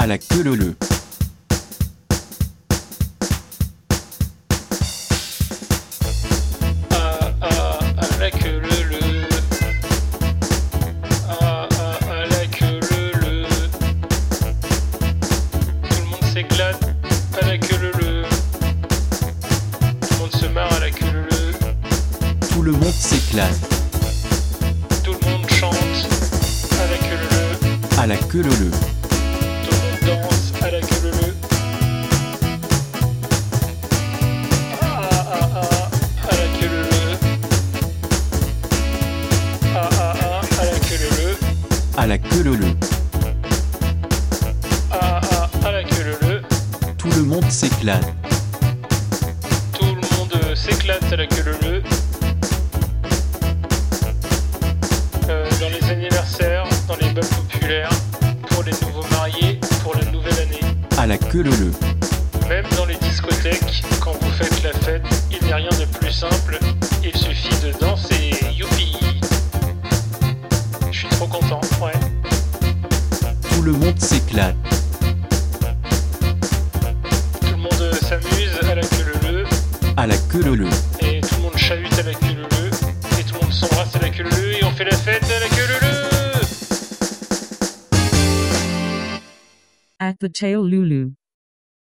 À la queue leu leu. À, la queue la. Tout le monde s'éclate à la queue. Tout le monde se marre à la leu. Tout le monde s'éclate. Tout le monde chante à la queue leu leu. À la queue leu leu. À la queue leu leu. Ah ah à la queue leu leu. Tout le monde s'éclate. Tout le monde euh, s'éclate à la queue leu leu. Euh, dans les anniversaires, dans les bals populaires, pour les nouveaux mariés, pour la nouvelle année. À la queue leu leu. Même dans les discothèques, quand vous faites la fête, il n'y a rien de plus simple. Il suffit de danser. Trop content, ouais. Tout le monde s'éclate. Tout le monde euh, s'amuse à la queue leu leu. À la queue leu leu. Et tout le monde chahute à la queue leu leu. Et tout le monde s'embrasse à la queue leu leu. Et on fait la fête à la queue leu leu. At the tail Lulu.